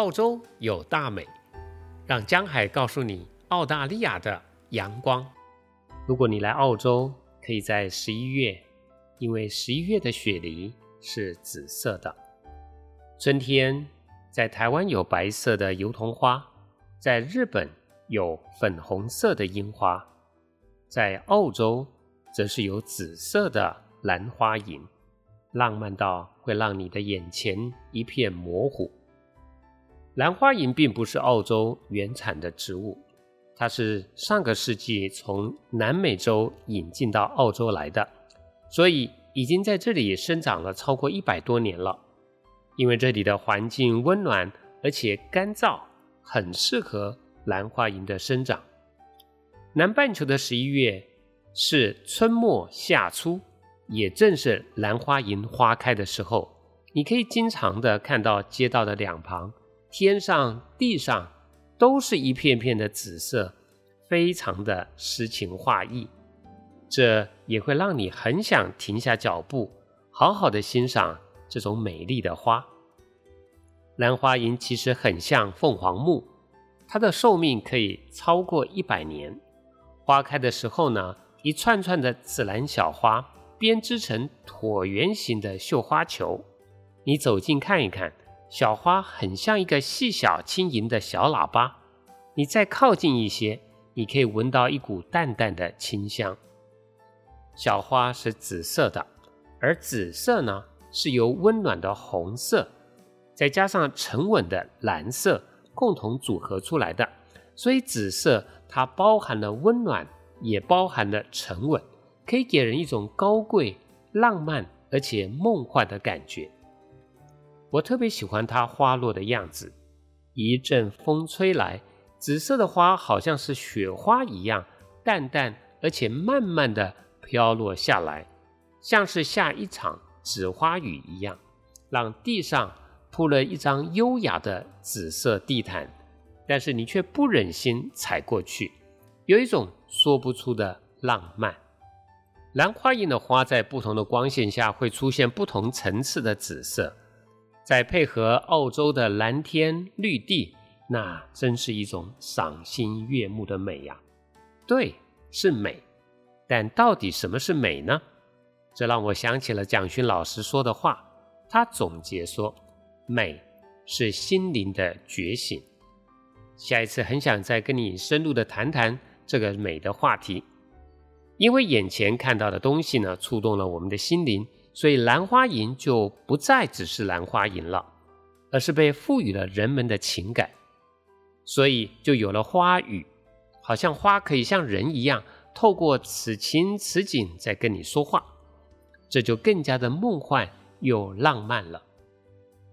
澳洲有大美，让江海告诉你澳大利亚的阳光。如果你来澳洲，可以在十一月，因为十一月的雪梨是紫色的。春天在台湾有白色的油桐花，在日本有粉红色的樱花，在澳洲则是有紫色的兰花楹，浪漫到会让你的眼前一片模糊。兰花楹并不是澳洲原产的植物，它是上个世纪从南美洲引进到澳洲来的，所以已经在这里生长了超过一百多年了。因为这里的环境温暖而且干燥，很适合兰花楹的生长。南半球的十一月是春末夏初，也正是兰花楹花开的时候。你可以经常的看到街道的两旁，天上、地上都是一片片的紫色，非常的诗情画意。这也会让你很想停下脚步，好好的欣赏这种美丽的花。兰花楹其实很像凤凰木，它的寿命可以超过一百年。花开的时候呢，一串串的紫蓝小花编织成椭圆形的绣花球。你走近看一看，小花很像一个细小轻盈的小喇叭。你再靠近一些，你可以闻到一股淡淡的清香。小花是紫色的，而紫色呢，是由温暖的红色。再加上沉稳的蓝色共同组合出来的，所以紫色它包含了温暖，也包含了沉稳，可以给人一种高贵、浪漫而且梦幻的感觉。我特别喜欢它花落的样子，一阵风吹来，紫色的花好像是雪花一样，淡淡而且慢慢的飘落下来，像是下一场紫花雨一样，让地上。铺了一张优雅的紫色地毯，但是你却不忍心踩过去，有一种说不出的浪漫。兰花印的花在不同的光线下会出现不同层次的紫色，再配合澳洲的蓝天绿地，那真是一种赏心悦目的美呀！对，是美，但到底什么是美呢？这让我想起了蒋勋老师说的话，他总结说。美是心灵的觉醒。下一次很想再跟你深入的谈谈这个美的话题，因为眼前看到的东西呢，触动了我们的心灵，所以兰花楹就不再只是兰花楹了，而是被赋予了人们的情感，所以就有了花语，好像花可以像人一样，透过此情此景在跟你说话，这就更加的梦幻又浪漫了。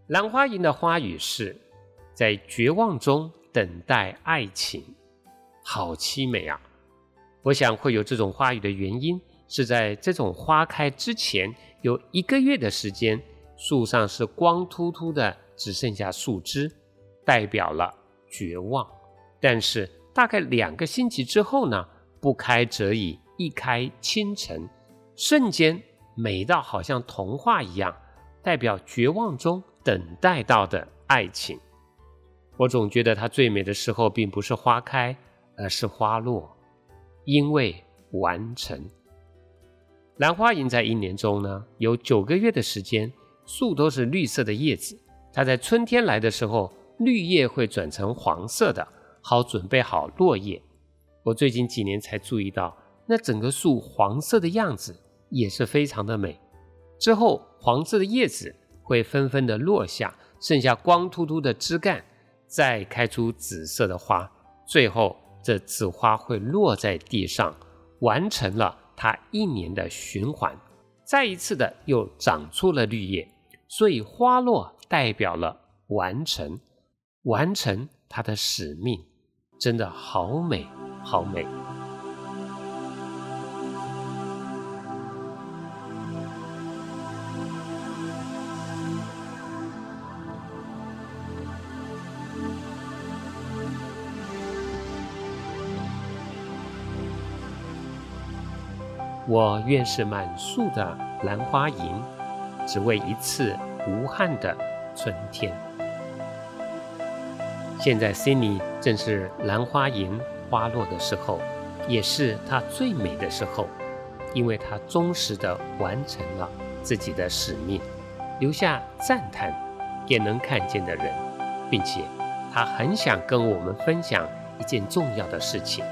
兰花楹的花语是，在绝望中等待爱情，好凄美啊！我想会有这种花语的原因，是在这种花开之前有一个月的时间，树上是光秃秃的，只剩下树枝，代表了绝望。但是大概两个星期之后呢，不开则已，一开倾城，瞬间美到好像童话一样，代表绝望中。等待到的爱情，我总觉得它最美的时候并不是花开，而是花落，因为完成。兰花楹在一年中呢，有九个月的时间，树都是绿色的叶子。它在春天来的时候，绿叶会转成黄色的，好准备好落叶。我最近几年才注意到，那整个树黄色的样子也是非常的美。之后，黄色的叶子。会纷纷的落下，剩下光秃秃的枝干，再开出紫色的花，最后这紫花会落在地上，完成了它一年的循环，再一次的又长出了绿叶，所以花落代表了完成，完成它的使命，真的好美，好美。我愿是满树的兰花楹，只为一次无憾的春天。现在心里正是兰花楹花落的时候，也是它最美的时候，因为它忠实地完成了自己的使命，留下赞叹也能看见的人，并且她很想跟我们分享一件重要的事情。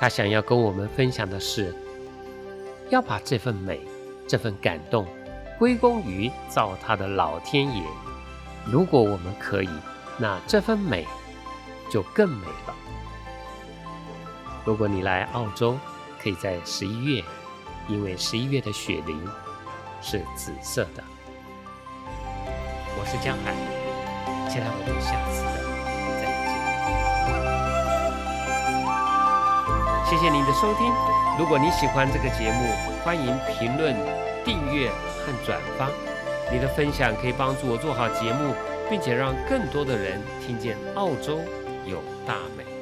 他想要跟我们分享的是，要把这份美、这份感动归功于造他的老天爷。如果我们可以，那这份美就更美了。如果你来澳洲，可以在十一月，因为十一月的雪梨是紫色的。我是江海，期待我们下次的谢谢您的收听。如果你喜欢这个节目，欢迎评论、订阅和转发。你的分享可以帮助我做好节目，并且让更多的人听见澳洲有大美。